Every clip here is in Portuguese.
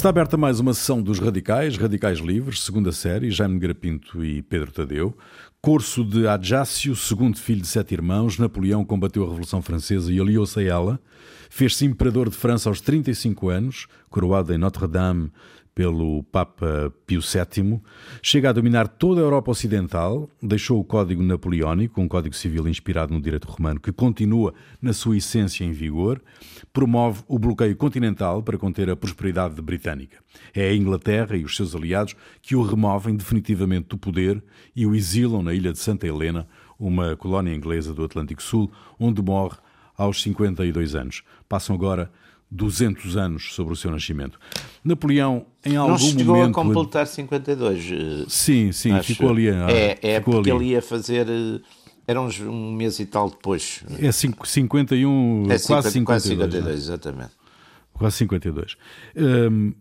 Está aberta mais uma sessão dos Radicais, Radicais Livres, segunda série, Jaime Grapinto e Pedro Tadeu. Corso de Adjácio, segundo filho de sete irmãos, Napoleão combateu a Revolução Francesa e aliou-se a ela. Fez-se imperador de França aos 35 anos, coroado em Notre-Dame pelo Papa Pio VII, chega a dominar toda a Europa Ocidental, deixou o Código Napoleónico, um código civil inspirado no direito romano que continua na sua essência em vigor, promove o bloqueio continental para conter a prosperidade britânica. É a Inglaterra e os seus aliados que o removem definitivamente do poder e o exilam na ilha de Santa Helena, uma colónia inglesa do Atlântico Sul, onde morre aos 52 anos. Passam agora 200 anos sobre o seu nascimento. Napoleão, em algum não chegou momento. a completar 52. eh, Sim, sim, acho. ficou ali. ah, É, é ficou porque ali. ele ia fazer. eh, Era uns, um mês e tal depois. É cinco- 51, É quase 50, 52. quase 52, né? exatamente. Quase 52. Hum,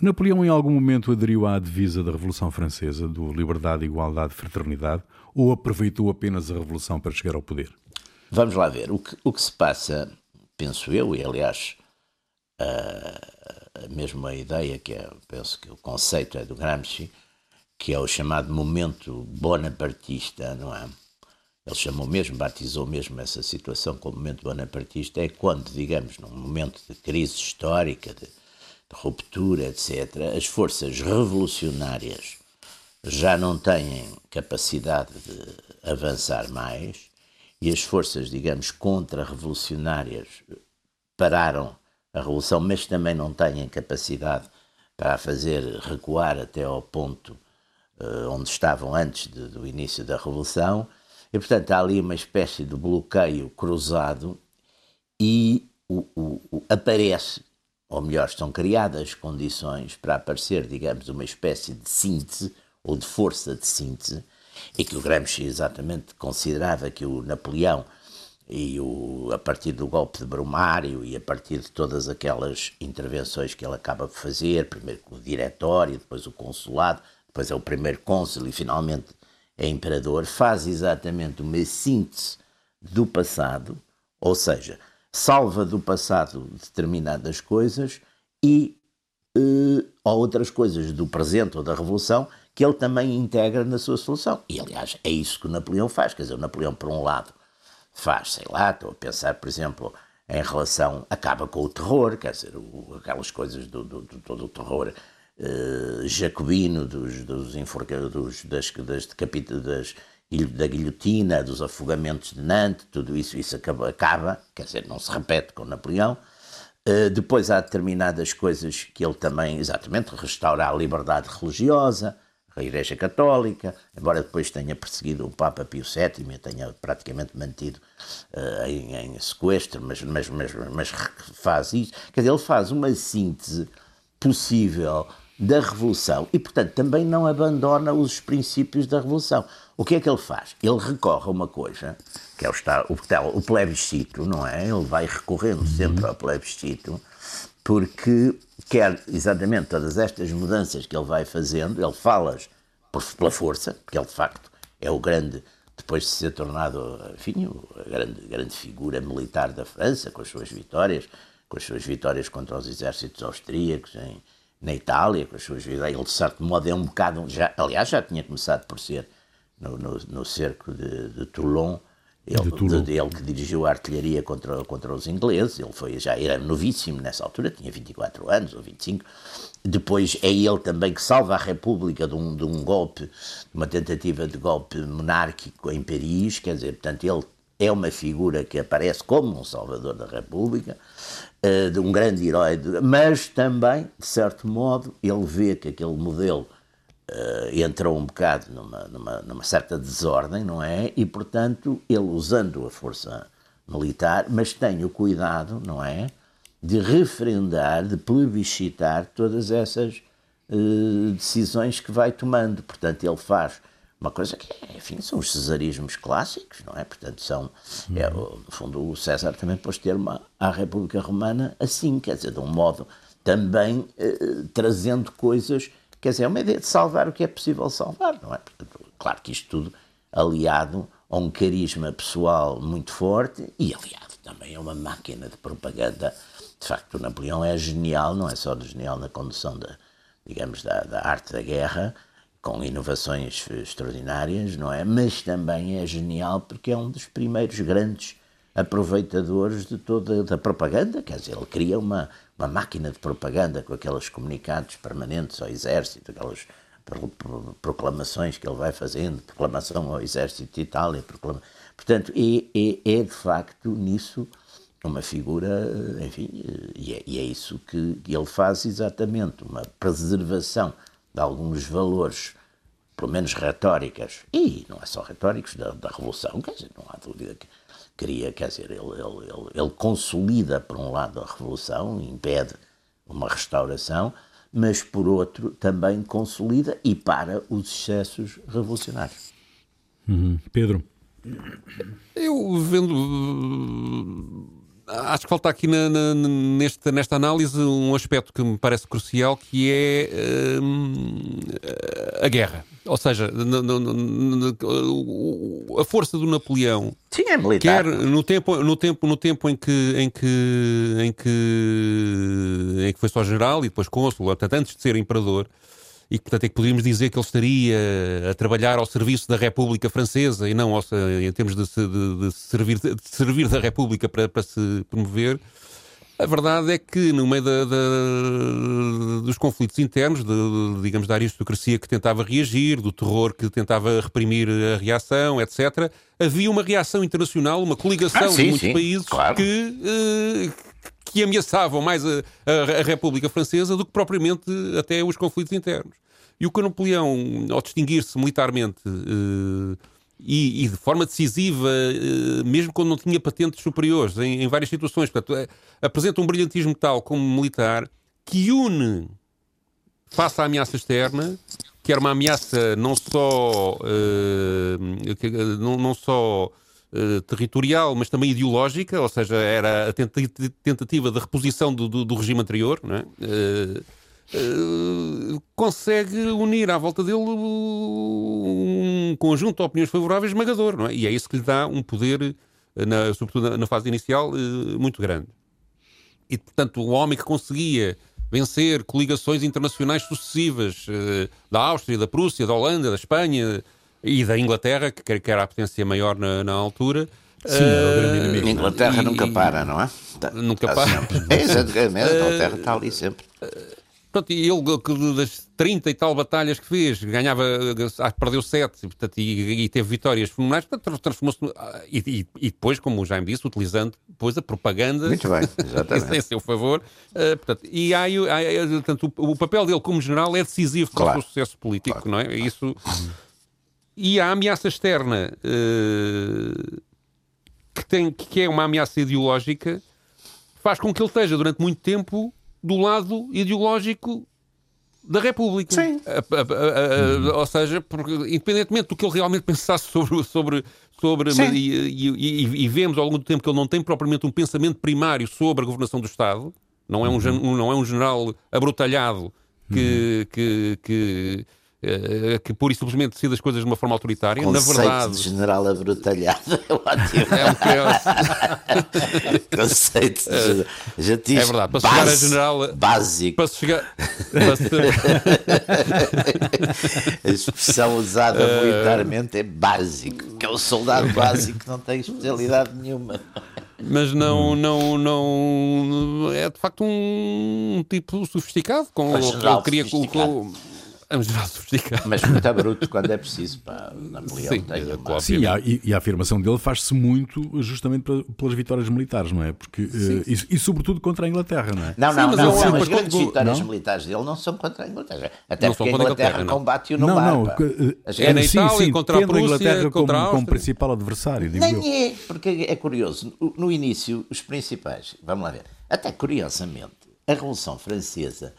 Napoleão, em algum momento, aderiu à divisa da Revolução Francesa, do liberdade, igualdade, fraternidade, ou aproveitou apenas a Revolução para chegar ao poder? Vamos lá ver. O que, o que se passa, penso eu, e aliás, a, a mesma ideia que é, penso que o conceito é do Gramsci, que é o chamado momento bonapartista, não é? Ele chamou mesmo, batizou mesmo essa situação como momento bonapartista, é quando, digamos, num momento de crise histórica, de, de ruptura, etc., as forças revolucionárias já não têm capacidade de avançar mais e as forças, digamos, contra-revolucionárias pararam a revolução, mas também não têm capacidade para a fazer recuar até ao ponto eh, onde estavam antes de- do início da revolução. E, portanto, há ali uma espécie de bloqueio cruzado e o- o- o- aparece, ou melhor, estão criadas condições para aparecer, digamos, uma espécie de síntese ou de força de síntese, e que o Gramsci exatamente considerava que o Napoleão e o, a partir do golpe de Brumário e a partir de todas aquelas intervenções que ele acaba de fazer, primeiro com o diretório, depois o consulado, depois é o primeiro cônsul e finalmente é imperador, faz exatamente uma síntese do passado, ou seja, salva do passado determinadas coisas e eh, ou outras coisas do presente ou da revolução que ele também integra na sua solução. E aliás, é isso que Napoleão faz, quer dizer, Napoleão por um lado faz, sei lá, estou a pensar, por exemplo, em relação, acaba com o terror, quer dizer, o- aquelas coisas do, do, do- todo o terror eh, jacobino, dos, dos, enforca- dos das, das, da guilhotina, dos afogamentos de Nantes, tudo isso, isso acaba, acaba, quer dizer, não se repete com Napoleão. Uh, depois há determinadas coisas que ele também, exatamente, restaura a liberdade religiosa, a Igreja Católica, embora depois tenha perseguido o Papa Pio VII e tenha praticamente mantido uh, em, em sequestro, mas, mas, mas, mas faz isso. Quer dizer, ele faz uma síntese possível da Revolução e, portanto, também não abandona os princípios da Revolução. O que é que ele faz? Ele recorre a uma coisa, que é o, está- o, o plebiscito, não é? Ele vai recorrendo sempre ao plebiscito, porque quer exatamente todas estas mudanças que ele vai fazendo, ele fala-as pela força, porque ele de facto é o grande, depois de ser tornado, enfim, a grande, grande figura militar da França, com as suas vitórias, com as suas vitórias contra os exércitos austríacos em, na Itália, com as suas vitórias, ele de certo modo é um bocado, já, aliás já tinha começado por ser no, no, no cerco de, de Toulon, ele, De de- ele que dirigiu a artilharia contra, contra os ingleses, ele foi, já era novíssimo nessa altura, tinha 24 anos ou 25. Depois é ele também que salva a República de um, de um golpe, de uma tentativa de golpe monárquico em Paris, quer dizer, portanto, ele é uma figura que aparece como um salvador da República, eh, de um grande herói, mas também, de certo modo, ele vê que aquele modelo entrou um bocado numa, numa, numa certa desordem, não é? E, portanto, ele usando a força militar, mas tem o cuidado, não é? De referendar, de plebiscitar todas essas eh, decisões que vai tomando. Portanto, ele faz uma coisa que, enfim, são os cesarismos clássicos, não é? Portanto, são, é, o- no fundo, o César também pôs termo à- à República Romana assim, quer dizer, de um modo também eh, trazendo coisas, quer dizer, é uma ideia de salvar o que é possível salvar, não é? Claro que isto tudo aliado a um carisma pessoal muito forte e aliado também a uma máquina de propaganda de facto, o Napoleão é genial, não é só genial na condução da, digamos, da, da arte da guerra, com inovações extraordinárias, não é? Mas também é genial porque é um dos primeiros grandes aproveitadores de toda a propaganda, quer dizer, ele cria uma, uma máquina de propaganda com aqueles comunicados permanentes ao exército, aquelas proclamações que ele vai fazendo, proclamação ao exército de Itália, proclama... portanto, é, é, é, de facto nisso uma figura, enfim, e é, e é isso que ele faz exatamente, uma preservação de alguns valores, pelo menos retóricas, e não é só retóricos, da, da Revolução, quer dizer, não há dúvida que queria, quer dizer, ele, ele, ele, ele consolida, por um lado, a Revolução, impede uma restauração, mas por outro também consolida e para os excessos revolucionários. Uhum. Pedro? Eu vendo acho que falta aqui na, na, nesta, nesta análise um aspecto que me parece crucial, que é uh, a guerra. Ou seja, a força do Napoleão. Sim, é militar. Quer no tempo, no tempo, no tempo em que, em que, em que, em que foi só general e depois cônsul, portanto, antes de ser imperador, e portanto, é que poderíamos dizer que ele estaria a trabalhar ao serviço da República Francesa e não ao, em termos de, de, de, servir, de servir da República para, para se promover. A verdade é que, no meio da, da, dos conflitos internos, de, digamos, da aristocracia que tentava reagir, do terror que tentava reprimir a reação, etc., havia uma reação internacional, uma coligação ah, sim, de muitos sim, países claro. que, eh, que ameaçavam mais a, a, a, República Francesa do que propriamente até os conflitos internos. E o que Napoleão, ao distinguir-se militarmente uh, e, e, de forma decisiva, uh, mesmo quando não tinha patentes superiores, em, em várias situações, portanto, apresenta um brilhantismo tal como militar que une, face à ameaça externa, que era uma ameaça não só, não, não só Uh, territorial, mas também ideológica, ou seja, era a tentativa de reposição do, do, do regime anterior, não é? Uh, uh, consegue unir à volta dele um conjunto de opiniões favoráveis esmagador, não é? E é isso que lhe dá um poder, na, sobretudo na, fase inicial, muito grande. E, portanto, o homem que conseguia vencer coligações internacionais sucessivas da Áustria, da Prússia, da Holanda, da Espanha, e da Inglaterra, que, que era a potência maior na, na altura. Sim, uh. A Inglaterra e, nunca para, não é? Tá, nunca tá para. É, exatamente, a Inglaterra está ali sempre. Pronto, e ele, das 30 e tal batalhas que fez, ganhava, perdeu 7 portanto, e, e teve vitórias fenomenais, transformou-se. E, e, e, depois, como o Jaime disse, utilizando depois a propaganda Muito bem, exatamente. em seu favor. Uh, portanto, e há, há, portanto, o, o, papel dele como general é decisivo para claro. o sucesso político, claro. não é? Isso. E a ameaça externa, uh, que, tem, que é uma ameaça ideológica, faz com que ele esteja durante muito tempo do lado ideológico da República. Sim. A, a, a, ou seja, porque, independentemente do que ele realmente pensasse sobre. sobre, sobre e, e, e, e, vemos ao longo do tempo que ele não tem propriamente um pensamento primário sobre a governação do Estado, não é um, uhum. não é um general abrutalhado que, uhum. que, que eh, que pura e simplesmente decide as coisas de uma forma autoritária. Conceito Na verdade. de general abrutalhado é ótimo. É um Conceito de já diz É verdade. Para base, chegar a general. Básico. Para chegar. Para a expressão usada uh... militarmente é básico, que é o soldado básico que não tem especialidade nenhuma. Mas não, não, não. É de facto um tipo sofisticado. Com, ele queria. Com, Vamos lá sofisticar. Mas muito bruto quando é preciso. Pá. Napoleão Sim, tem uma... Sim, e, e, a afirmação dele faz-se muito justamente pelas vitórias militares, não é? Porque, uh, e, e, sobretudo contra a Inglaterra, não é? Não, não, Sim, não, não, não, as grandes vitórias não? militares dele não são contra a Inglaterra. Até não porque a Inglaterra, combate-o no não, mar. Não, não. É na Itália, sim, contra a Prússia, a Inglaterra contra como, como principal adversário, digo Nem eu. é, porque é curioso. No início, os principais, vamos lá ver, até curiosamente, a Revolução Francesa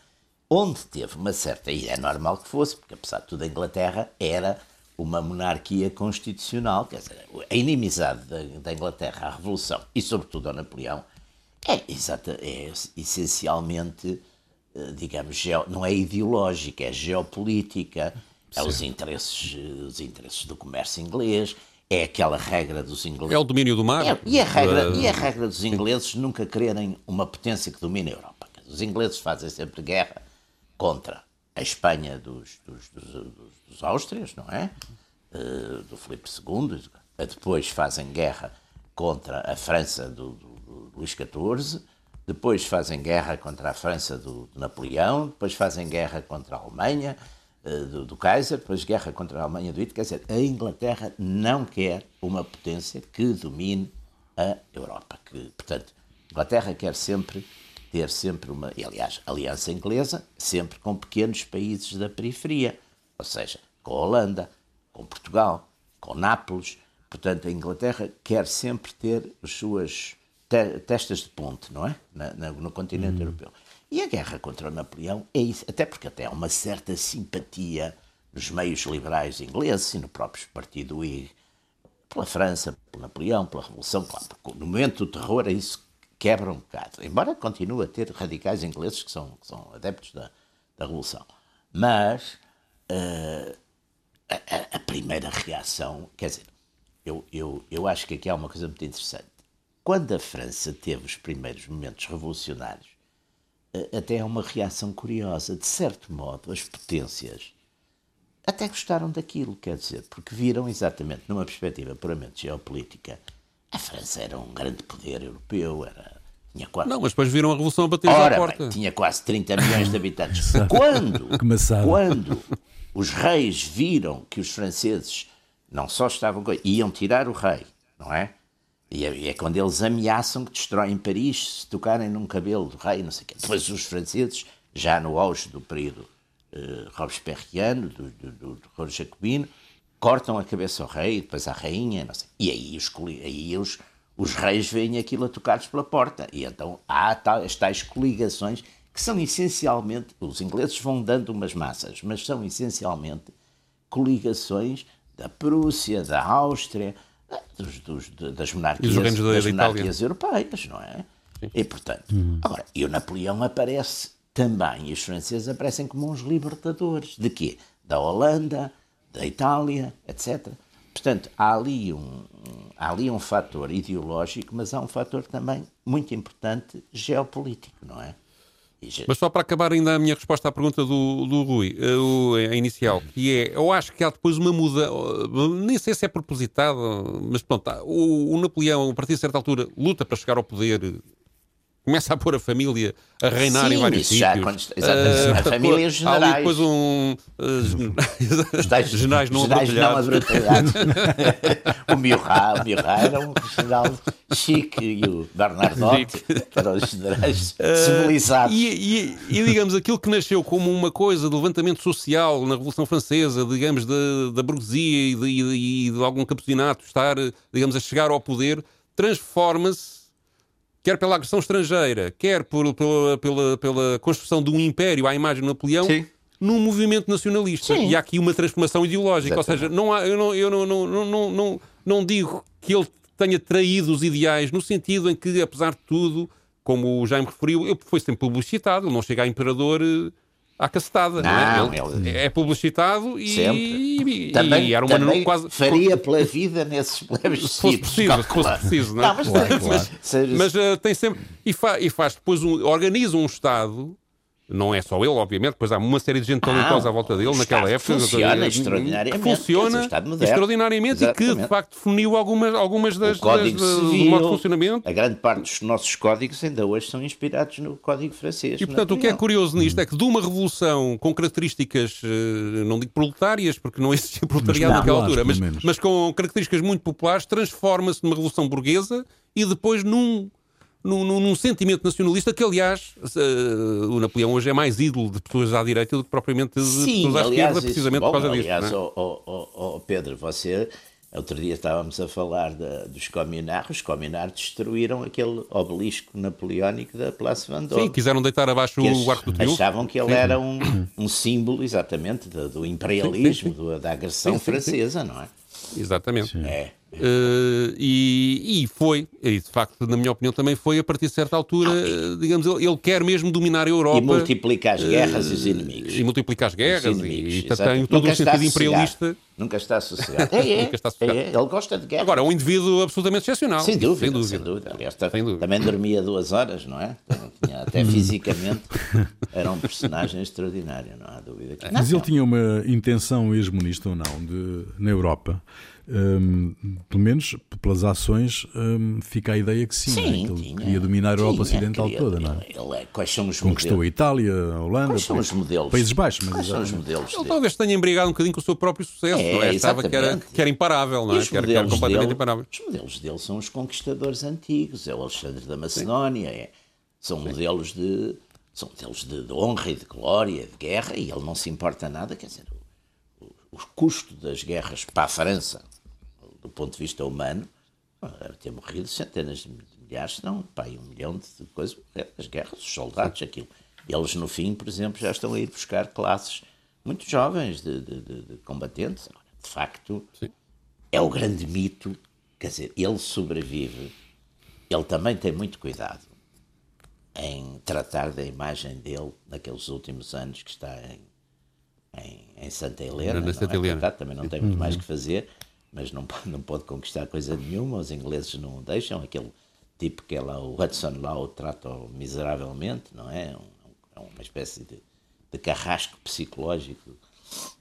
onde teve uma certa, e é normal que fosse, porque apesar de tudo a Inglaterra era uma monarquia constitucional, quer dizer, a inimizade da, Inglaterra à Revolução e sobretudo ao Napoleão é, exata, é essencialmente, eh, digamos, geo, não é ideológica, é geopolítica, é os interesses, os interesses do comércio inglês, é aquela regra dos ingleses. É o domínio do mar. É, e, a regra, uh... e a regra dos ingleses nunca quererem uma potência que domine a Europa. Os ingleses fazem sempre guerra contra a Espanha dos, dos, dos, dos Áustrias, não é? Uh, do Filipe II. Depois fazem guerra contra a França do, do, do Luís XIV. Depois fazem guerra contra a França do, do Napoleão. Depois fazem guerra contra a Alemanha uh, do, do Kaiser. Depois guerra contra a Alemanha do Hitler. Quer dizer, a Inglaterra não quer uma potência que domine a Europa. Que, portanto, a Inglaterra quer sempre ter sempre uma, e aliás, aliança inglesa, sempre com pequenos países da periferia, ou seja, com a Holanda, com Portugal, com Nápoles. Portanto, a Inglaterra quer sempre ter as suas te testas de ponte, não é? Na, na, no continente hum. europeu. E a guerra contra o Napoleão é isso, até porque até há uma certa simpatia nos meios liberais ingleses e no próprio partido Whig pela França, pelo Napoleão, pela Revolução. Claro, no momento do terror é isso quebra um bocado. Embora continue a ter radicais ingleses que são, que são adeptos da, da Revolução. Mas uh, a, a, primeira reação, quer dizer, eu, eu, eu acho que aqui há uma coisa muito interessante. Quando a França teve os primeiros momentos revolucionários, uh, até é uma reação curiosa. De certo modo, as potências até gostaram daquilo, quer dizer, porque viram exatamente numa perspectiva puramente geopolítica a França era um grande poder europeu, era, tinha quase... Não, mas depois viram a Revolução a bater Ora, à porta. Bem, tinha quase 30 milhões de habitantes. quando, quando os reis viram que os franceses não só estavam... iam tirar o rei, não é? E é, é, quando eles ameaçam que destroem Paris se tocarem num cabelo do rei, não sei o quê. Depois os franceses, já no auge do período uh, robespierriano, do, do, do, do jacobino, cortam a cabeça ao rei, depois à rainha, não sei. E aí os, aí os, os reis veem aquilo a tocar-lhes pela porta. E então há tal, as tais coligações que são essencialmente, os ingleses vão dando umas massas, mas são essencialmente coligações da Prússia, da Áustria, dos, dos, das monarquias, das monarquias europeias, não é? Sim. E portanto, uhum. agora, e o Napoleão aparece também, e os franceses aparecem como uns libertadores. De quê? Da Holanda, da Itália, etc. Portanto, há ali um, há ali um fator ideológico, mas há um fator também muito importante geopolítico, não é? Mas só para acabar ainda a minha resposta à pergunta do, do Rui, eh, a, inicial, que é, eu acho que há depois uma muda, nem sei se é propositado, mas pronto, o, o Napoleão, a partir de certa altura, luta para chegar ao poder começa a pôr a família a reinar Sim, em vários sítios. Já, quando, exatamente, uh, a família e os generais. Ali depois um... Uh, os tais, generais não abrotelhados. o Murat, o Murat era um general chique e o Bernardotte para os generais civilizados. E, e, e, digamos, aquilo que nasceu como uma coisa de levantamento social na Revolução Francesa, digamos, da, da burguesia e de, e de algum campesinato estar, digamos, a chegar ao poder, transforma-se quer pela agressão estrangeira, quer por, pela, pela, pela construção de um império à imagem de Napoleão, Sim. num movimento nacionalista. Sim. E há aqui uma transformação ideológica. Exatamente. Ou seja, não há, eu, não, eu não, não, não, não, não digo que ele tenha traído os ideais, no sentido em que, apesar de tudo, como o Jaime referiu, ele foi sempre publicitado, ele não chega a imperador eh, à cacetada. Não, não é? Ele, ele, é publicitado e, e, também, e era uma também quase faria pela vida nesses plebiscitos. Se fosse preciso, se fosse preciso, não, é? não mas, claro, claro. mas, mas uh, tem sempre e, fa, e faz depois um, organiza um Estado não é só ele, obviamente, depois há uma série de gente talentosa à volta dele naquela época. Funciona extraordinariamente. Que funciona moderno, extraordinariamente Exatamente. e que, de facto, definiu algumas, algumas das, o código das, civil, do modo de funcionamento. A grande parte dos nossos códigos ainda hoje são inspirados no código francês. E, portanto, o que é curioso nisto é que de uma revolução com características, eh, não digo proletárias, porque não existia proletariado naquela altura, mas, mas com características muito populares, transforma-se numa revolução burguesa e depois num num, num, sentimento nacionalista que, aliás, uh, o Napoleão hoje é mais ídolo de pessoas à direita do que propriamente de Sim, pessoas à aliás, esquerda, precisamente bom, por causa aliás, disso. Aliás, oh, oh, oh, Pedro, você, outro dia estávamos a falar de, dos Cominares, os Cominares destruíram aquele obelisco napoleónico da Place Vendôme. Sim, quiseram deitar abaixo o arco do triunfo. Achavam que ele sim. era um, um símbolo, exatamente, do, do imperialismo, sim, sim, da agressão francesa, não é? Exatamente. É. Uh, e, e, foi, e de facto, na minha opinião, também foi a partir de certa altura, ah, digamos, ele, ele, quer mesmo dominar a Europa. E multiplicar as guerras uh, e os inimigos. E multiplicar as guerras, inimigos, e, e tem todo o sentido imperialista. Nunca está associado. É, é, Nunca está associado. É, é, ele gosta de guerra. Agora, é um indivíduo absolutamente excepcional. Sem dúvida, sem dúvida. Sem dúvida. Aliás, sem dúvida. também dormia duas horas, não é? Tinha, até fisicamente era um personagem extraordinário, não há dúvida. Que... Mas ele tinha uma intenção hegemonista ou não de, na Europa um, pelo menos pelas ações, um, fica a ideia que sim, sim né? que ele tinha, queria dominar a Europa Ocidental queria, toda, não é? Ele, é, quais são os Conquistou modelos? a Itália, a Holanda, quais são os modelos? Países Baixos. Mas quais são os modelos? Ele talvez tenha embrigado um bocadinho com o seu próprio sucesso, é, não é? Estava que era, que era imparável, não é? Que era, que era completamente dele, imparável. Os modelos dele são os conquistadores antigos, é o Alexandre da Macedónia, é, são sim. modelos de são modelos de, de, honra e de glória, de guerra, e ele não se importa nada, quer dizer, o, o custo das guerras para a França do ponto de vista humano, deve ter morrido centenas de milhares, se não, pá, um milhão de coisas, as guerras, os soldados, aquilo. Eles, no fim, por exemplo, já estão a ir buscar classes muito jovens de, de, de, de combatentes. De facto, Sim. é o grande mito, quer dizer, ele sobrevive, ele também tem muito cuidado em tratar da imagem dele naqueles últimos anos que está em, em, em Santa Helena. Na Santa é? Helena. também não tem muito mais que fazer mas não pode, não pode conquistar coisa nenhuma, os ingleses não deixam, aquele tipo que é lá, o Hudson lá o trata miseravelmente, não é? É uma espécie de, de carrasco psicológico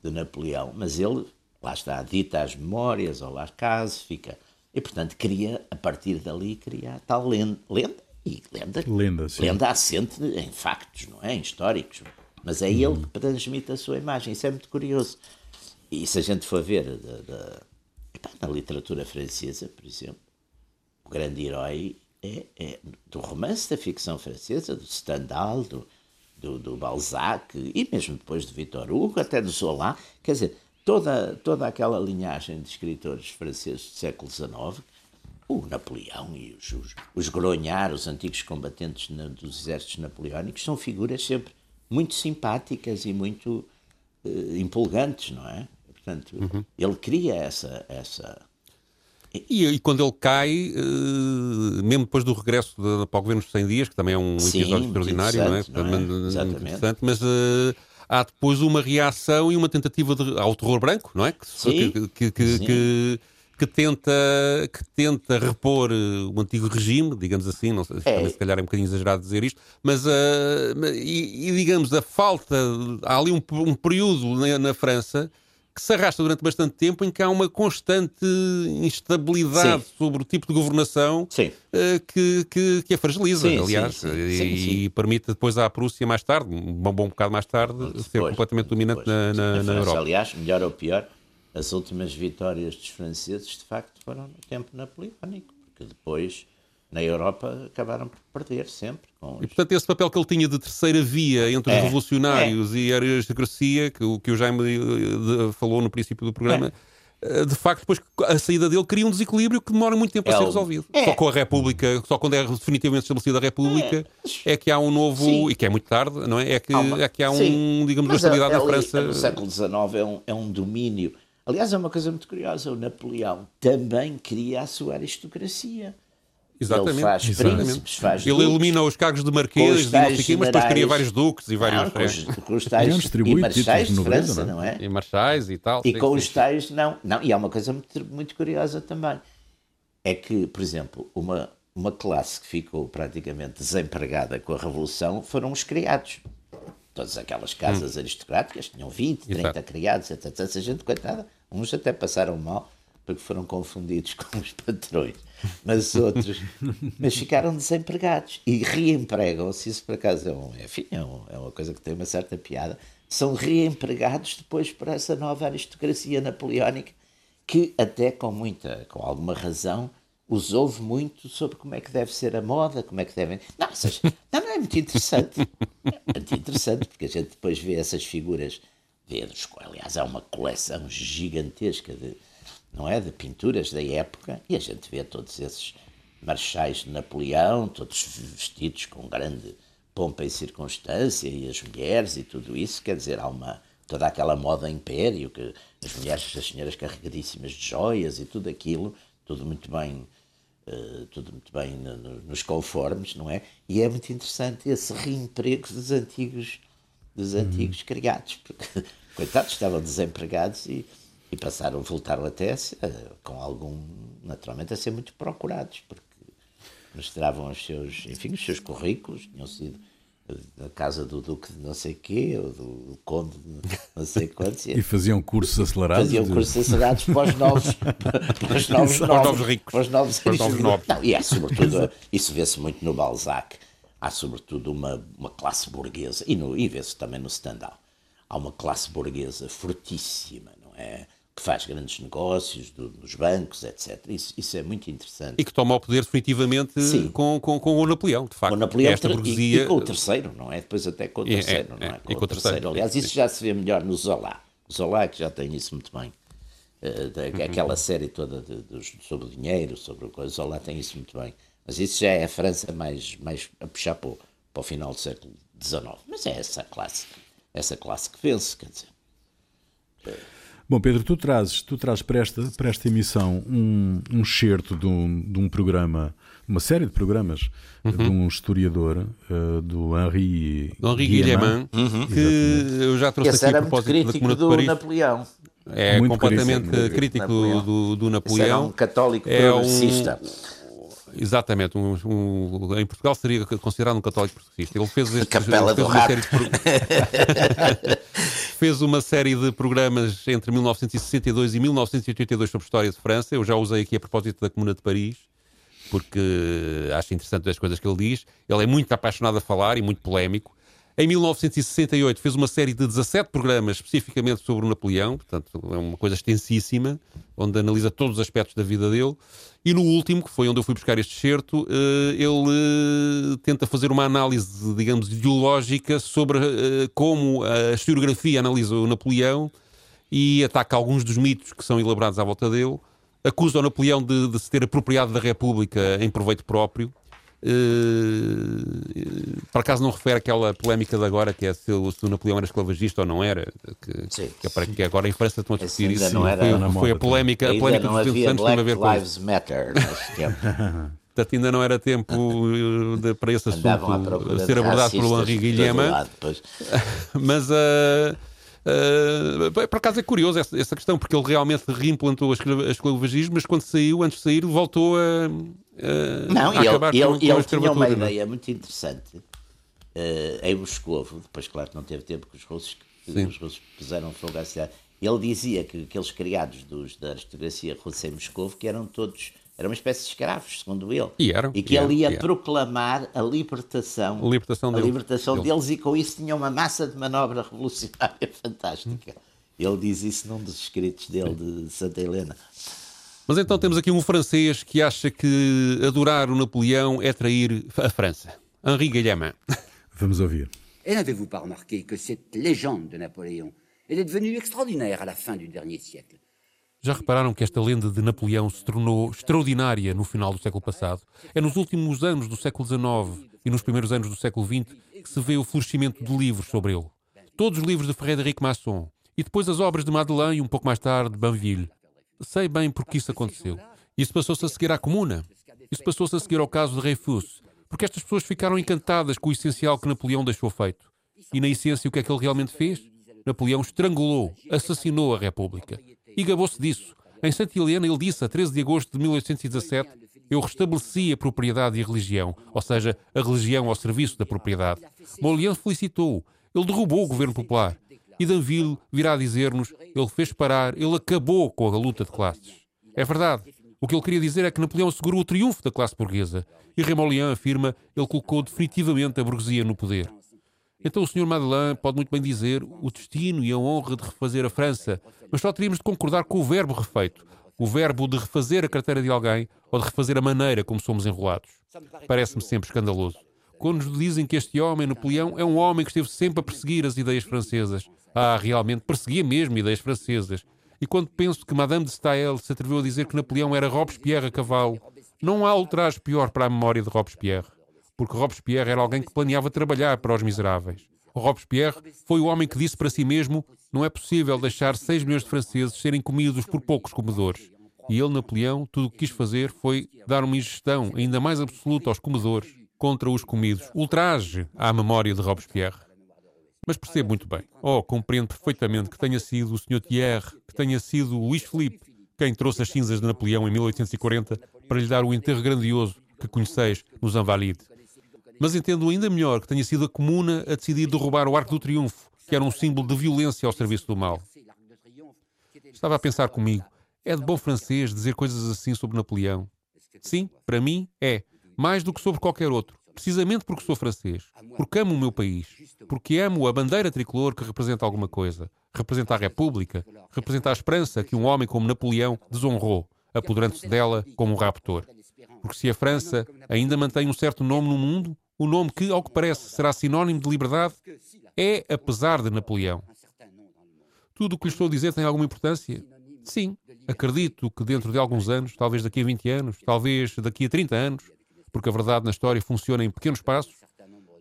de Napoleão, mas ele, lá está, dita as memórias, ou lá caso, fica... E, portanto, cria, a partir dali, cria a tal lenda, lenda e lenda, lenda, sim. lenda assente em factos, não é? Em históricos. Mas é ele que transmite a sua imagem, isso é muito curioso. E se a gente for ver da, na literatura francesa, por exemplo, o grande herói é, é do romance da ficção francesa, do Stendhal, do, do, do, Balzac e mesmo depois de Victor Hugo, até do Zola, quer dizer, toda, toda aquela linhagem de escritores franceses do século XIX, o Napoleão e os, os, os os antigos combatentes na, dos exércitos napoleónicos, são figuras sempre muito simpáticas e muito uh, empolgantes, não é? Portanto, uhum. ele cria essa. essa... E, e, quando ele cai, uh, mesmo depois do regresso de, para o governo dos 100 dias, que também é um Sim, episódio extraordinário, não é? Não é? Exatamente. Mas uh, há depois uma reação e uma tentativa de, ao terror branco, não é? Que, Sim. que, que, que, que que tenta, que tenta repor uh, o antigo regime, digamos assim, não sei, é. se calhar é um bocadinho exagerado dizer isto, mas uh, e, e, digamos a falta, há ali um, um período na, na França que se arrasta durante bastante tempo, em que há uma constante instabilidade sim. sobre o tipo de governação uh, que, que, que, a fragiliza, sim, aliás, sim, e, e, permite depois à Prússia, mais tarde, um bom, bom bocado mais tarde, depois, ser completamente dominante depois, na, na, na Europa. Aliás, melhor ou pior, as últimas vitórias dos franceses, de facto, foram no tempo napoleónico, porque depois na Europa acabaram por perder sempre. Os... E portanto, esse papel que ele tinha de terceira via entre os é, revolucionários é. e a aristocracia, que, que o Jaime eh, falou no princípio do programa. É. De facto, depois a saída dele cria um desequilíbrio que demora muito tempo a é ser resolvido. É. Só com a República, só quando é definitivamente estabelecida a República, é, que há um novo. Sim. E que é muito tarde, não é? É que, é que há um, Sim. digamos, uma estabilidade na França. No século XIX é um, é um domínio. Aliás, é uma coisa muito curiosa. O Napoleão também cria a sua aristocracia. Exatamente. Ele faz Exatamente. príncipes, faz Ele duques, elimina os cargos de marquês e não sei quê, mas depois cria vários duques e vários... Não, com os, com os tais, e marchais de França, não é? E marchais e tal. E sim, com sim. os tais, não. não. E há uma coisa muito, muito curiosa também. É que, por exemplo, uma, uma classe que ficou praticamente desempregada com a Revolução foram os criados. Todas aquelas casas hum. aristocráticas tinham 20, 30 Exato. criados, etc. Essa gente, coitada, uns até passaram mal porque foram confundidos com os patrões mas outros mas ficaram desempregados e reempregam-se. Isso por acaso é, um, enfim, é, um, é uma coisa que tem uma certa piada. São reempregados depois por essa nova aristocracia napoleónica que até com muita, com alguma razão, os ouve muito sobre como é que deve ser a moda, como é que devem. Não, não, não é muito interessante. É muito interessante, porque a gente depois vê essas figuras. Vê, aliás, há uma coleção gigantesca de, não é? De pinturas da época, e a gente vê todos esses marchais de Napoleão, todos vestidos com grande pompa e circunstância, e as mulheres e tudo isso, quer dizer, há uma toda aquela moda império, que as mulheres, as senhoras carregadíssimas de joias e tudo aquilo, tudo muito bem, uh, tudo muito bem no, no, nos conformes, não é? E é muito interessante esse reemprego dos antigos, dos uhum. antigos criados, porque, coitados, estavam desempregados e, e passaram, voltaram até uh, com algum, naturalmente, a ser muito procurados, porque mostravam os seus, enfim, os seus currículos, tinham sido da casa do Duque de não sei quê, ou do Conde de não sei quantos. e faziam cursos acelerados? Faziam de... cursos acelerados para os novos, para os novos, para os novos ricos. Para os novos, para os novos nobres. Não, e é sobretudo, isso vê-se muito no Balzac, há sobretudo uma, uma classe burguesa, e, no, e vê-se também no Stendhal, há uma classe burguesa fortíssima, não é? Que faz grandes negócios do, dos bancos, etc. Isso, isso é muito interessante. E que toma o poder definitivamente com, com, com o Napoleão, de facto. Com o Napoleão Esta burguesia... e, e, com o terceiro, não é? Depois até com o terceiro, é, é, não é? Com, e com o terceiro. terceiro. Aliás, isso já se vê melhor no Zola. O Zola é que já tem isso muito bem. Uh, aquela uhum. série toda de, de, sobre o dinheiro, sobre o coisa, Zola tem isso muito bem. Mas isso já é a França mais, mais a puxar para o, para o final do século XIX. Mas é essa classe, essa classe que vence, quer dizer. Uh, Bom, Pedro, tu trazes, tu trazes para, esta, para esta emissão um, um excerto de um, de um programa, uma série de programas uhum. de um historiador, uh, do Henri, Henri Guillemin, uhum. que eu já trouxe Esse aqui a propósito muito crítico do Paris. Napoleão. É muito completamente crítico, crítico do, do, do Napoleão. Esse era um católico é progressista. Um, Exatamente, um, um, em Portugal seria considerado um católico progressista. Ele fez, este, Capela fez, uma série de fez uma série de programas entre 1962 e 1982 sobre história de França. Eu já usei aqui a propósito da Comuna de Paris, porque acho interessante as coisas que ele diz. Ele é muito apaixonado a falar e muito polémico. Em 1968 fez uma série de 17 programas especificamente sobre o Napoleão, portanto é uma coisa extensíssima, onde analisa todos os aspectos da vida dele. E no último, que foi onde eu fui buscar este excerto, eh, ele eh, tenta fazer uma análise, digamos, ideológica sobre eh, como a historiografia analisa o Napoleão e ataca alguns dos mitos que são elaborados à volta dele. Acusa o Napoleão de, de se ter apropriado da República em proveito próprio Uh, por acaso não refere aquela polémica de agora que é se, o, se o Napoleão era esclavagista ou não era, que, sim, que, é para, que agora em França estão a discutir isso. Não era, foi, foi a polémica, a polémica dos Santos teve a ver com Lives Matter nesse tempo. Portanto, ainda não era tempo de, para esse assunto ser abordado pelo Henri Guilherme. Mas uh, Uh, por acaso é curioso essa, essa, questão, porque ele realmente reimplantou o esclavagismo, mas quando saiu, antes de sair, voltou a. a Não, a ele, ele, com, ele, com tinha uma ideia muito interessante uh, em Moscou, depois, claro, não teve tempo que os russos, que os russos puseram fogo à cidade. Ele dizia que aqueles criados dos, da aristocracia russa em Moscou que eram todos era uma espécie de escravos, segundo ele. E, eram, e que e ele ia proclamar a libertação, a libertação, a deles. libertação deles. e com isso tinha uma massa de manobra revolucionária fantástica. Hum. Ele diz isso num dos escritos dele de Santa Helena. Mas então temos aqui um francês que acha que adorar o Napoleão é trair a França. Henri Guillemin. Vamos ouvir. Et n'avez-vous pas remarqué que cette légende de Napoléon est devenue extraordinaire à la fin du dernier siècle já repararam que esta lenda de Napoleão se tornou extraordinária no final do século passado? É nos últimos anos do século XIX e nos primeiros anos do século XX que se vê o florescimento de livros sobre ele. Todos os livros de Frédéric Masson e depois as obras de Madeleine e um pouco mais tarde de Banville. Sei bem porque isso aconteceu. Isso passou-se a seguir à Comuna. Isso passou-se a seguir ao caso de Reifus. Porque estas pessoas ficaram encantadas com o essencial que Napoleão deixou feito. E na essência, o que é que ele realmente fez? Napoleão estrangulou, assassinou a República e gabou-se disso. Em Santa Helena, ele disse, a 13 de agosto de 1817, eu restabeleci a propriedade e a religião, ou seja, a religião ao serviço da propriedade. Molian felicitou ele derrubou o governo popular. E Danville virá dizer-nos, ele fez parar, ele acabou com a luta de classes. É verdade. O que ele queria dizer é que Napoleão assegurou o triunfo da classe burguesa. E Remolian afirma, ele colocou definitivamente a burguesia no poder. Então o Sr. Madeleine pode muito bem dizer o destino e a honra de refazer a França, mas só teríamos de concordar com o verbo refeito, o verbo de refazer a carteira de alguém ou de refazer a maneira como somos enrolados. Parece-me sempre escandaloso. Quando nos dizem que este homem, Napoleão, é um homem que esteve sempre a perseguir as ideias francesas. Ah, realmente perseguia mesmo ideias francesas. E quando penso que Madame de Staël se atreveu a dizer que Napoleão era Robespierre a cavalo, não há ultraje pior para a memória de Robespierre porque Robespierre era alguém que planeava trabalhar para os miseráveis. Robespierre foi o homem que disse para si mesmo: não é possível deixar 6 milhões de franceses serem comidos por poucos comedores. E ele, Napoleão, tudo o que quis fazer foi dar uma ingestão ainda mais absoluta aos comedores contra os comidos. Ultraje à memória de Robespierre. Mas percebo muito bem. Oh, compreendo perfeitamente que tenha sido o Sr. Thierry, que tenha sido Luís Felipe, quem trouxe as cinzas de Napoleão em 1840 para lhe dar o enterro grandioso que conheceis nos Invalides. Mas entendo ainda melhor que tenha sido a Comuna a decidir derrubar o Arco do Triunfo, que era um símbolo de violência ao serviço do mal. Estava a pensar comigo, é de bom francês dizer coisas assim sobre Napoleão. Sim, para mim é, mais do que sobre qualquer outro. Precisamente porque sou francês, porque amo o meu país, porque amo a bandeira tricolor que representa alguma coisa, representa a República, representa a esperança que um homem como Napoleão desonrou, apoderando-se dela como um raptor. Porque se a França ainda mantém um certo nome no mundo, o nome que, ao que parece, será sinónimo de liberdade, é apesar de Napoleão. Tudo o que lhe estou a dizer tem alguma importância? Sim, acredito que dentro de alguns anos, talvez daqui a 20 anos, talvez daqui a 30 anos, porque a verdade na história funciona em pequenos passos,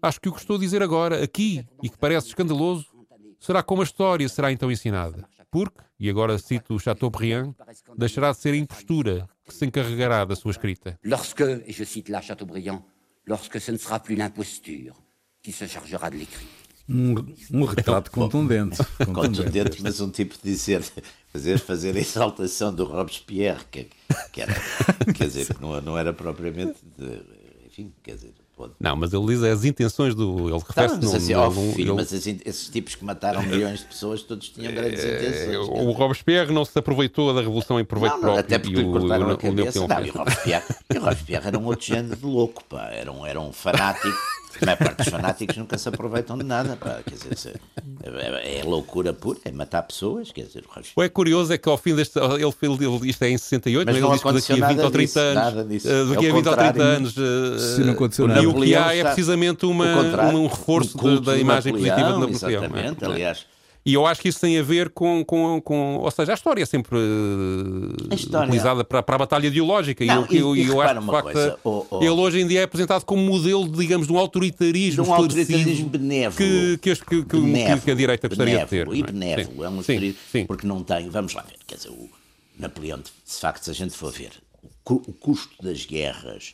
acho que o que estou a dizer agora, aqui, e que parece escandaloso, será como a história será então ensinada. Porque, e agora cito o Chateaubriand, deixará de ser a impostura que se encarregará da sua escrita. Lorsque, et je cite là Chateaubriand, lorsque ce ne sera plus l'imposture qui se chargera de l'écrit. Um, um retrato contundente. contundente, mas um tipo de dizer, fazer, fazer a exaltação do Robespierre, que, que era, quer dizer, que não, não era propriamente, de, enfim, quer dizer, pode. Não, mas ele diz as intenções do. Ele refere-se não, assim, no, no, filho, ele... mas esses tipos que mataram milhões de pessoas, todos tinham grandes é, intenções. O Robespierre não se aproveitou da revolução em proveito não, próprio. Até porque lhe cortaram a cabeça. Não, e o Robespierre, e o Robespierre era um outro género de louco, pá. Era um, era um fanático. A maior parte dos fanáticos nunca se aproveitam de nada. Pá. Quer dizer, é, é, loucura pura, é matar pessoas. Quer dizer, o é curioso é que ao fim deste. Ele, ele, isto é em 68, mas, mas ele diz que daqui a 20 ou 30 disso, anos. Eh, daqui a 20 ou 30 anos. Se não aconteceu nada. E o que há é precisamente uma, um reforço da imagem positiva de Napoleão. Exatamente, aliás e eu acho que isso tem a ver com. com, com ou seja, a história é sempre uh, história... utilizada para, para a batalha ideológica. Não, e eu, e, e eu acho que, de facto, oh, oh. ele hoje em dia é apresentado como modelo, digamos, de um autoritarismo, de um autoritarismo benévolo. Que, que, que, benévolo, que, a direita gostaria de ter. E é? benévolo. Sim. É um sim, sim. Porque não tem. Vamos lá ver. Quer dizer, o Napoleão, de facto, se a gente for ver o custo das guerras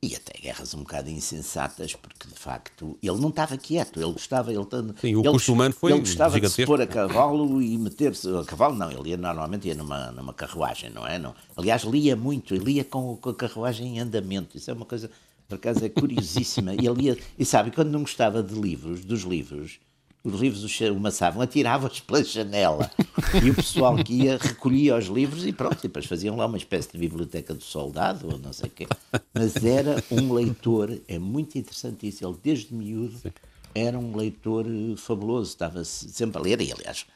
e até guerras um bocado insensatas, porque de facto ele não estava quieto, ele gostava, ele, Sim, o ele, custo humano foi ele gostava gigantesco. de se pôr a cavalo e meter-se a cavalo, não, ele ia normalmente ia numa, numa carruagem, não é? Não. Aliás, lia muito, ele lia com, com a carruagem em andamento, isso é uma coisa, por acaso é curiosíssima. e ele ia, e sabe, quando não gostava de livros, dos livros, os livros o maçavam, atirava-os pela janela. E o pessoal que ia recolhia os livros e pronto, e depois faziam lá uma espécie de biblioteca do soldado ou não sei o quê. Mas era um leitor, é muito interessante isso, ele desde miúdo era um leitor eh, fabuloso, estava sempre a ler, e aliás,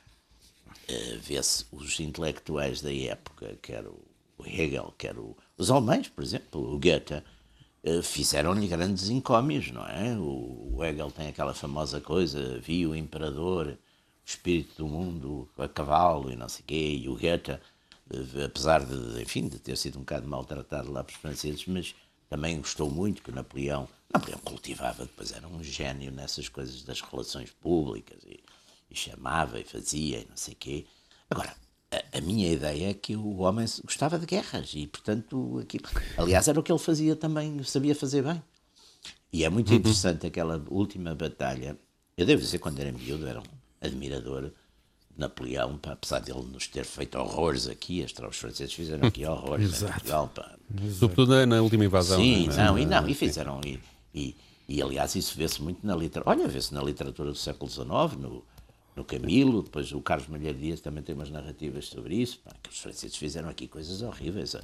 uh, vê-se os intelectuais da época, quer o Hegel, quer o, os alemães, por exemplo, o Goethe, eh, fizeram-lhe grandes encómios, não é? O Hegel tem aquela famosa coisa, viu o imperador, o espírito do mundo a cavalo e não sei o quê, e o Goethe, eh, apesar de, enfim, de ter sido um bocado maltratado lá pelos franceses, mas também gostou muito que Napoleão, Napoleão cultivava, depois era um gênio nessas coisas das relações públicas, e, e chamava e fazia e não sei o quê. Agora, a, minha ideia é que o homem gostava de guerras e, portanto, aquilo. Aliás, era o que ele fazia também, sabia fazer bem. E é muito uhum. interessante aquela última batalha. Eu devo dizer, quando era miúdo, era um admirador de Napoleão, pá, apesar dele nos ter feito horrores aqui, as tropas franceses fizeram aqui horrores em Portugal. Pá. Sobretudo na última invasão. Sim, não, é? não, e não, e fizeram. E, e, e aliás, isso vê-se muito na literatura. Olha, vê-se na literatura do século XIX, no, no Camilo, depois o Carlos Malheiro Dias também tem umas narrativas sobre isso, pá, que os franceses fizeram aqui coisas horríveis. A,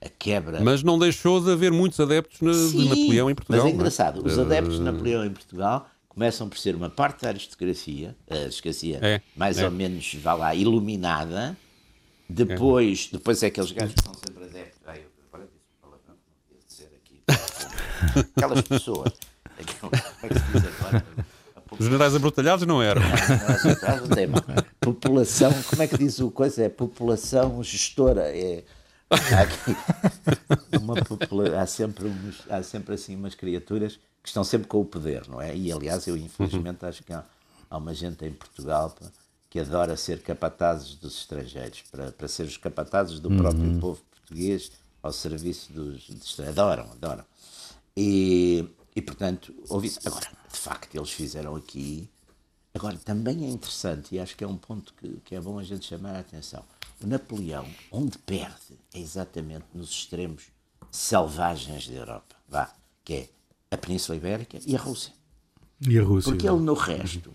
a, quebra. Mas não deixou de haver muitos adeptos na, Sim, de Napoleão em Portugal. Mas é engraçado, é? os adeptos de Napoleão em Portugal começam por ser uma parte da aristocracia, a aristocracia é, mais é. ou menos, vá lá, iluminada. Depois, é. depois é aqueles gajos que são sempre adeptos. Ai, agora disse palavrão, não dizer aqui. Aquelas pessoas. Como é que se diz agora? Os generais abrutalhados não eram. Não, não tem População, como é que diz o coisa? É população gestora. É, há, aqui, uma popula, há, sempre uns, há sempre assim umas criaturas que estão sempre com o poder, não é? E aliás, eu infelizmente acho que há, há uma gente em Portugal que adora ser capatazes dos estrangeiros, para, para ser os capatazes do próprio uhum. povo português ao serviço dos, dos adoram, adoram. E, e portanto, ouvi Agora, de facto, eles fizeram aqui. Agora, também é interessante, e acho que é um ponto que, que é bom a gente chamar a atenção. O Napoleão, onde perde, é exatamente nos extremos selvagens da Europa, vá, que é a Península Ibérica e a Rússia. E a Rússia? Porque ele, no resto,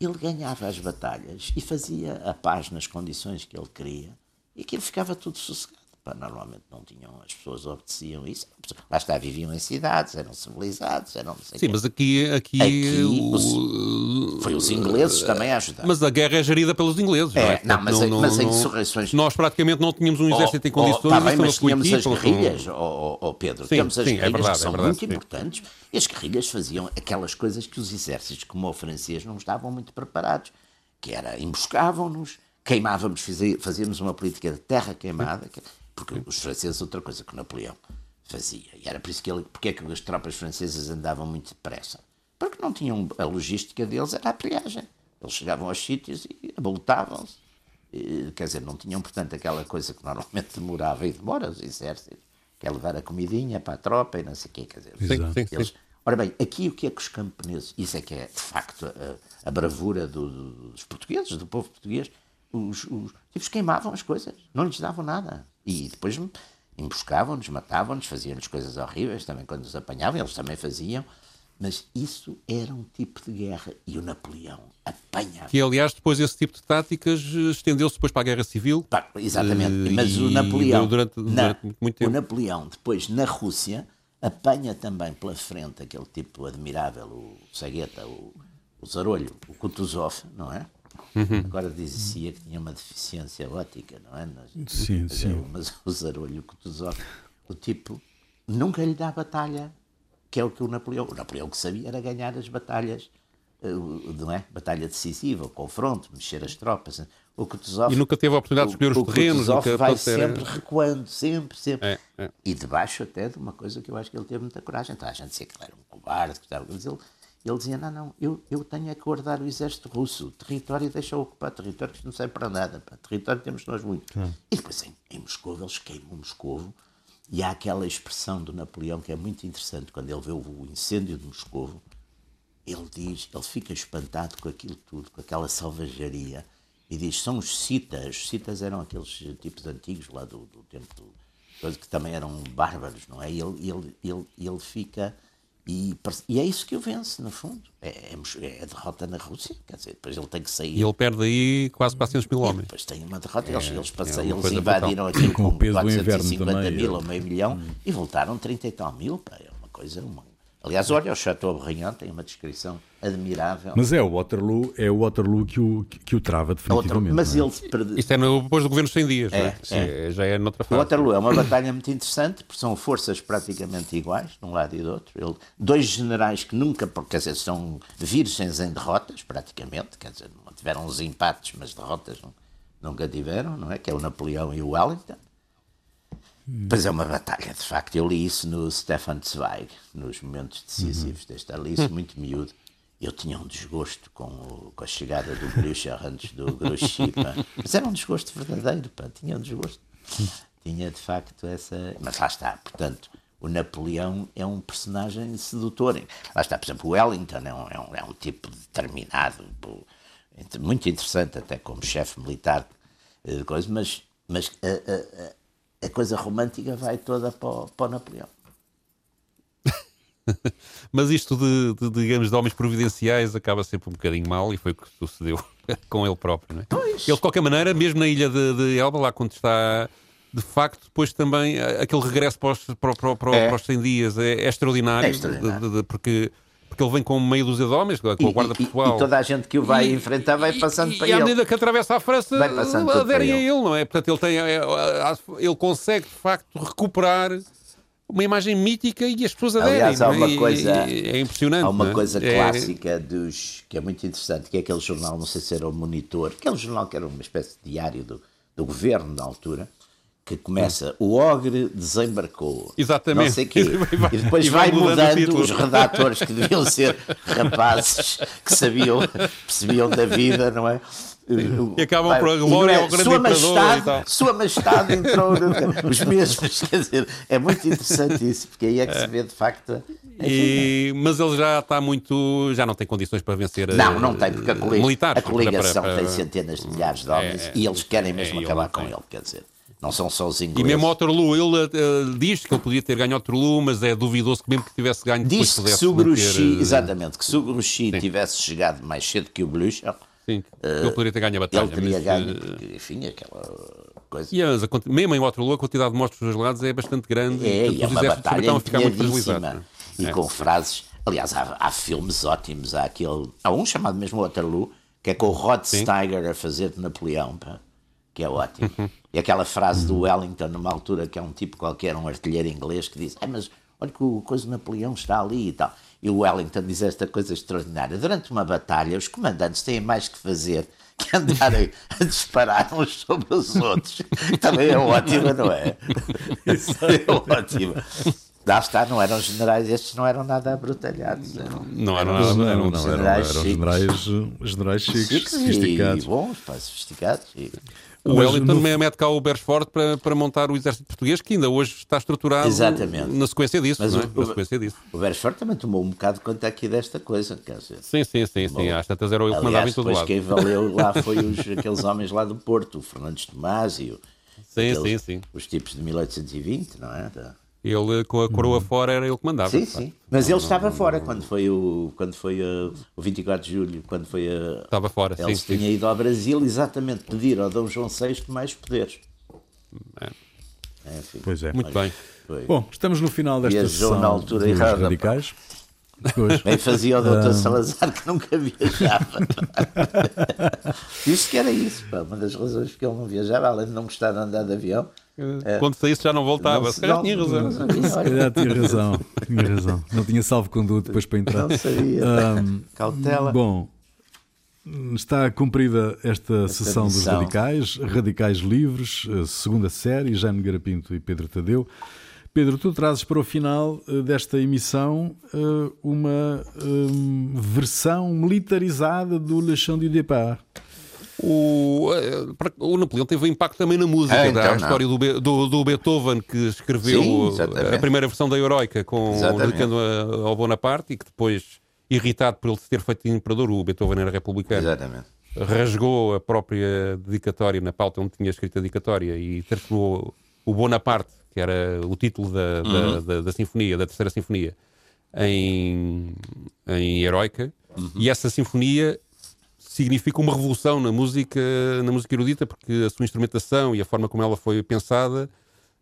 ele ganhava as batalhas e fazia a paz nas condições que ele queria e aquilo ficava tudo sossegado. Pá, normalmente não tinham, as pessoas obedeciam isso. Lá está, viviam em cidades, eram civilizados, eram não sei Sim, quê. mas aqui. aqui, Aqui, o- Foi os ingleses também a ajudar. Mas a guerra é gerida pelos ingleses, não é? É, não, mas, a- mas a insurreições. Nós praticamente não tínhamos um exército em condições. Oh, tá bem, mas não tínhamos as guerrilhas, oh, oh, oh, Pedro. Sim, temos as sim, é guerrilhas verdade, que são é verdade, muito sim. importantes. E as guerrilhas faziam aquelas coisas que os exércitos, como o francês, não estavam muito preparados. Que era, emboscavam-nos, queimávamos, fazíamos uma política de terra queimada, que- porque os franceses, outra coisa que Napoleão fazia. E era por isso que ele, porque é que as tropas francesas andavam muito depressa? Porque não tinham, a logística deles era a pilhagem. Eles chegavam aos sítios e aboltavam-se. Eh, Quer dizer, não tinham, portanto, aquela coisa que normalmente demorava e demora os exércitos, que é levar a comidinha para a tropa e não sei o quê. Quer dizer, Sim, Exato. sim, sim. eles- Ora bem, aqui o que é que os camponeses, isso é que é de facto a, a bravura do- do- dos portugueses, do povo português, os, os tipos queimavam as coisas, não lhes davam nada. E depois emboscavam-nos, matavam-nos, faziam-nos coisas horríveis, também quando nos apanhavam, eles também faziam. Mas isso era um tipo de guerra. E o Napoleão apanha. Que, aliás, depois esse tipo de táticas eh, estendeu-se depois para a Guerra Civil. Pá, exatamente. Eh, Mas o Napoleão, durante- na- durante muito- muito o tempo. Napoleão depois na Rússia apanha também pela frente aquele tipo admirável, o Sagueta, o, o Zarolho, o Kutuzov, não é? Uhum. Agora dizia que tinha uma deficiência ótica, não é? Mas, Sim, mas, sim. é- mas o Zarolho, o Kutuzov, o tipo nunca lhe dá batalha, que é o que o Napoleão. O Napoleão que sabia era ganhar as batalhas, eh, o- não é? Batalha decisiva, o confronto, mexer as tropas. O Kutuzov E nunca teve a oportunidade de escolher os o terrenos. Kutuzov Nunca, vai era- sempre recuando, sempre, sempre. É, é. E debaixo até de uma coisa que eu acho que ele teve muita coragem. Então a gente dizia que ele era um cobarde, que estava- mas ele, ele dizia: não, não, eu, eu tenho é que guardar o exército russo, o território deixa ocupar. Território que não serve para nada, pá. território temos nós muito. E depois em, em Moscou, eles queimam Moscou. E há aquela expressão do Napoleão que é muito interessante. Quando ele vê o, incêndio de Moscou ele diz, ele fica espantado com aquilo tudo, com aquela selvageria, e diz, são os citas, os citas eram aqueles tipos antigos lá do, do tempo do, que também eram bárbaros, não é? E ele, ele, ele, ele fica, e, e é isso que o vence, no fundo, é, é, é a derrota na Rússia, quer dizer, depois ele tem que sair. E ele perde aí quase 400 mil E homens. depois tem uma derrota, eles, eles, passam, é eles invadiram aquilo Com com, o peso do inverno 450 também, mil é. ou meio milhão e voltaram 30 e tal mil, pá, é uma coisa... Uma... Aliás, olha, o Chateaubriand tem uma descrição admirável. Mas é o Waterloo, é o Waterloo que o, que, o trava outra- definitivamente. mas é? ele perde... Isto é no- depois do governo 100 dias, É, não é? Sim, é. já é noutra O fase. Waterloo é uma batalha muito interessante, porque são forças praticamente iguais, de um lado e do outro. Ele, dois generais que nunca, porque, quer dizer, são virgens em derrotas, praticamente, quer dizer, não tiveram uns empates, mas derrotas não- nunca tiveram, não é? Que é o Napoleão e o Wellington. Pois é uma batalha, de facto. Eu li isso no Stefan Zweig, nos momentos decisivos desta. Li isso muito miúdo. Eu tinha um desgosto com, o- com a chegada do Blücher antes do Grouchy, pá. Mas era um desgosto verdadeiro, pá. Tinha um desgosto. Tinha, de facto, essa... Mas lá está, portanto, o Napoleão é um personagem sedutor. Lá está, por exemplo, o Wellington é um, é um, é um tipo determinado, muito interessante até como chefe militar, eh, de coisa, mas, mas a, a- a- a coisa romântica vai toda para o, para o Napoleão. Mas isto de, de, digamos, de homens providenciais acaba sempre um bocadinho mal e foi o que sucedeu com ele próprio, não é? Ele, de qualquer maneira, mesmo na ilha de, de Elba, lá quando está, de facto, depois também aquele regresso para os, para, para, para, É. para os 100 dias é, é extraordinário, É extraordinário. de- de- de- porque, porque ele vem com meio dúzia de homens, com a E, Guarda e- Pessoal. e toda a gente que o vai E- enfrentar vai e- passando e, para e à ele. medida que atravessa a França, aderem a ele. não é? Portanto, ele, tem, é, é, ele consegue, de facto, recuperar uma imagem mítica e as pessoas aderem. Aliás, há é? uma E- coisa, e- é impressionante. há uma é? coisa É- clássica dos que é muito interessante, que é aquele jornal, não sei se era o Monitor, aquele jornal que era uma espécie de diário do, do governo na altura, que começa o ogre desembarcou. Exatamente. Não sei quê. E depois E vai, vai mudando o mudando os redatores que deviam ser rapazes que sabiam, percebiam da vida, não é? E acabam Vai- por a glória ao grande Sua e Majestade, tal. Sua Majestade entrou. Os mesmos, quer dizer, é muito interessante isso, porque aí é que se vê de facto. E- mas ele já está muito. já não tem condições para vencer. Não, eh, não tem, porque a, militares, a coligação para- para- tem centenas de milhares de homens É, e eles querem é, mesmo e acabar com ele, quer dizer, não são só os ingleses. E mesmo Waterloo, ele eh, diz que ele podia ter ganho Waterloo, mas é duvidoso que mesmo que tivesse ganho depois Diz que pudesse se o Grouchy, manter, eh, exatamente, que se o Grouchy tivesse chegado mais cedo que o Blücher, Sim, ele poderia ter ganho a batalha. ele teria mas, ganho, eh, porque, enfim, aquela coisa. E mesmo em Waterloo, a quantidade de mortos dos lados é bastante grande. É, portanto, e é uma batalha ficar muito fragilizados. E É. com frases. Aliás, há, há filmes ótimos. Há, aquele, há um chamado mesmo Waterloo, que é com o Rod Steiger a fazer de Napoleão, pá, que é ótimo. e aquela frase do Wellington, numa altura que é um tipo qualquer, um artilheiro inglês, que diz: ah, mas olha que o coisa do Napoleão está ali e tal. E o Wellington diz esta coisa extraordinária: durante uma batalha, os comandantes têm mais que fazer que andarem a disparar uns sobre os outros. Também é ótima, não é? é ótima. Lá está, não eram generais, estes não eram nada abrutalhados. Eram, Não era eram nada, eram não, não, eram, generais eram chiques. generais, generais chiques, chiques sofisticados. e bons, pá, sofisticados. E... O Wellington no- mete cá o Beresford para, para montar o exército português, que ainda hoje está estruturado Exatamente. na sequência disso. Mas não é? o- Na sequência disso. O Beresford também tomou um bocado conta aqui desta coisa, quer dizer. Sim, sim, sim, sim. Às tantas era eu que mandava em todo lado. quem valeu lá foi os, aqueles homens lá do Porto, o Fernandes Tomás e o, Sim, aqueles- sim, sim. os tipos de 1820, não é? Da- Ele com a coroa Uhum. fora era ele que mandava. Sim, sim. Mas ele estava fora quando foi o, quando foi o 24 de julho, quando foi a. Estava fora, Ele sim, sim. tinha ido ao Brasil exatamente pedir ao Dom João VI mais poderes. É. É, enfim, Pois é. Muito bem. foi. Bom, estamos no final desta Viajou sessão na altura dos errada, pá. Pois. Bem fazia o Ah. doutor Salazar que nunca viajava. Disse que era isso, pá. Uma das razões porque ele não viajava, além de não gostar de andar de avião. é, Quando saísse já não voltava. não Se calhar tinha razão. Se calhar tinha razão, tinha razão. Não tinha salvo conduto depois para entrar. não sabia. Ahm, Cautela. Bom, está cumprida esta sessão dos missão. radicais, Radicais Livres, a segunda série, Jaime Garapinto e Pedro Tadeu. Pedro, tu trazes para o final eh, desta emissão eh, uma hum, versão militarizada do Le Chant du Départ. O, eh, o Napoleão teve um impacto também na música. Ah, então, não. história do, do, do Beethoven, que escreveu Sim, a primeira versão da Heroica, com dedicando a- ao Bonaparte, e que depois, irritado por ele ter feito imperador, o Beethoven era republicano, Exatamente. rasgou a própria dedicatória na pauta onde tinha escrito a dedicatória e transformou o Bonaparte, que era o título da, da, Uhum. da- da sinfonia, da terceira sinfonia, em, em Heroica. Uhum. E essa sinfonia significa uma revolução na música, na música erudita, porque a sua instrumentação e a forma como ela foi pensada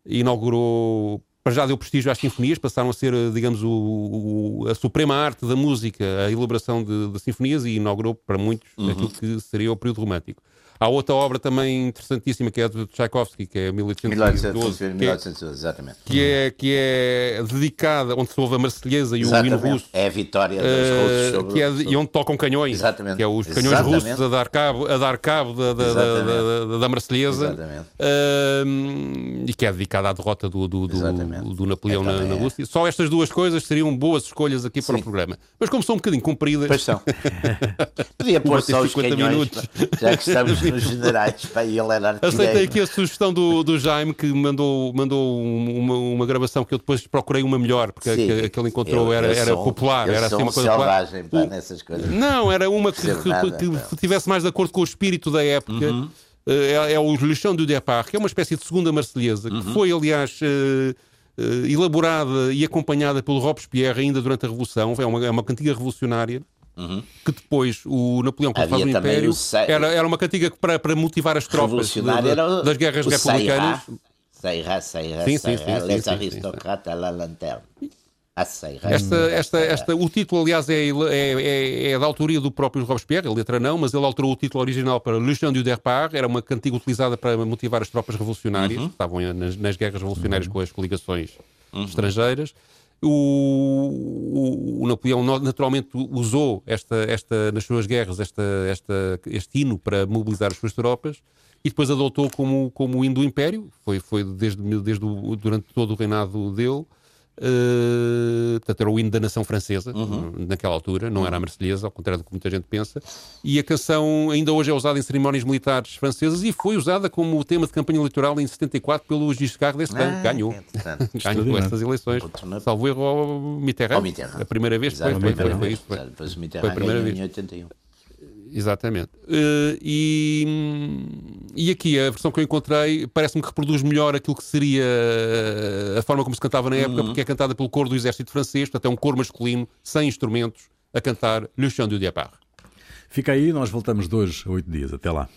inaugurou. Para já deu prestígio às sinfonias, passaram a ser, digamos, o- o- a suprema arte da música, a elaboração de, de sinfonias, e inaugurou para muitos Uhum. aquilo que seria o período romântico. Há outra obra também interessantíssima que é a de Tchaikovsky, que é 1812, 1812, que é, 1812, exatamente. que, é, que é dedicada, onde se ouve a Marselhesa e o hino Exatamente. russo, É a vitória dos eh, russos sobre, que é sobre- e onde tocam canhões, Exatamente. que é os canhões Exatamente. russos a dar cabo, a dar cabo da, da, da, Exatamente. da, da Marselhesa Exatamente. Ahm, e que é dedicada à derrota do, do, do, Exatamente. do Napoleão É, na, na é. Rússia. Só estas duas coisas seriam boas escolhas aqui para Sim. o programa. Mas como são um bocadinho compridas, Pois são. Podia pôr só os 50 canhões, minutos. já que estamos nos generais, pá, ele era artilheiro. Aceitei aqui a sugestão do, do Jaime que mandou, mandou um- uma, uma gravação que eu depois procurei uma melhor, porque Sim. que, a que ele encontrou Eu- era, eu era sou popular, eu era sou assim um uma coisa popular. selvagem, pá, nessas coisas. Não, era uma que, que, nada, que tivesse mais de acordo com o espírito da época. Uhum. Eh, É, é o Le Chant du Départ, que é uma espécie de segunda marselhesa, Uhum. que foi, aliás, eh, eh, elaborada e acompanhada pelo Robespierre ainda durante a Revolução. É uma, é uma cantiga revolucionária. Que depois o Napoleão, quando Uhum. Havia faz o Império, o era, era uma cantiga que para, para motivar as tropas de- de- das guerras republicanas. Sairá, sairá, Sim, sim, sim, les à la lanterne. Esta, esta, esta, o título, aliás, é, é, é, é da autoria do próprio Robespierre, a letra não, mas ele alterou o título original para Le Chant du Départ, era uma cantiga utilizada para motivar as tropas revolucionárias, Uhum. que estavam nas, nas guerras revolucionárias com as coligações estrangeiras. O, o- o Napoleão naturalmente usou esta, esta, nas suas guerras esta, esta, este hino para mobilizar as suas tropas e depois adotou como, como hino do Império, foi, foi desde, desde o, durante todo o reinado dele. Uh, portanto, era o hino da nação francesa, uhum. naquela altura, não era a Marselhesa, ao contrário do que muita gente pensa. E a canção ainda hoje é usada em cerimónias militares francesas e foi usada como tema de campanha eleitoral em 74 pelo Giscard d'Estaing. Ah, Ganhou. É Ganhou estas eleições. Salvo erro ao Mitterrand. Ao Mitterrand. A primeira vez foi, foi, foi, foi, isso. Foi, foi a primeira vez. em 81. Exatamente. Uh, e, e aqui a versão que eu encontrei parece-me que reproduz melhor aquilo que seria eh, a forma como se cantava na época, uhum. porque é cantada pelo coro do exército francês, portanto é um coro masculino, sem instrumentos, a cantar Le Chant du Départ. Fica aí, nós voltamos dois a oito dias. Até lá.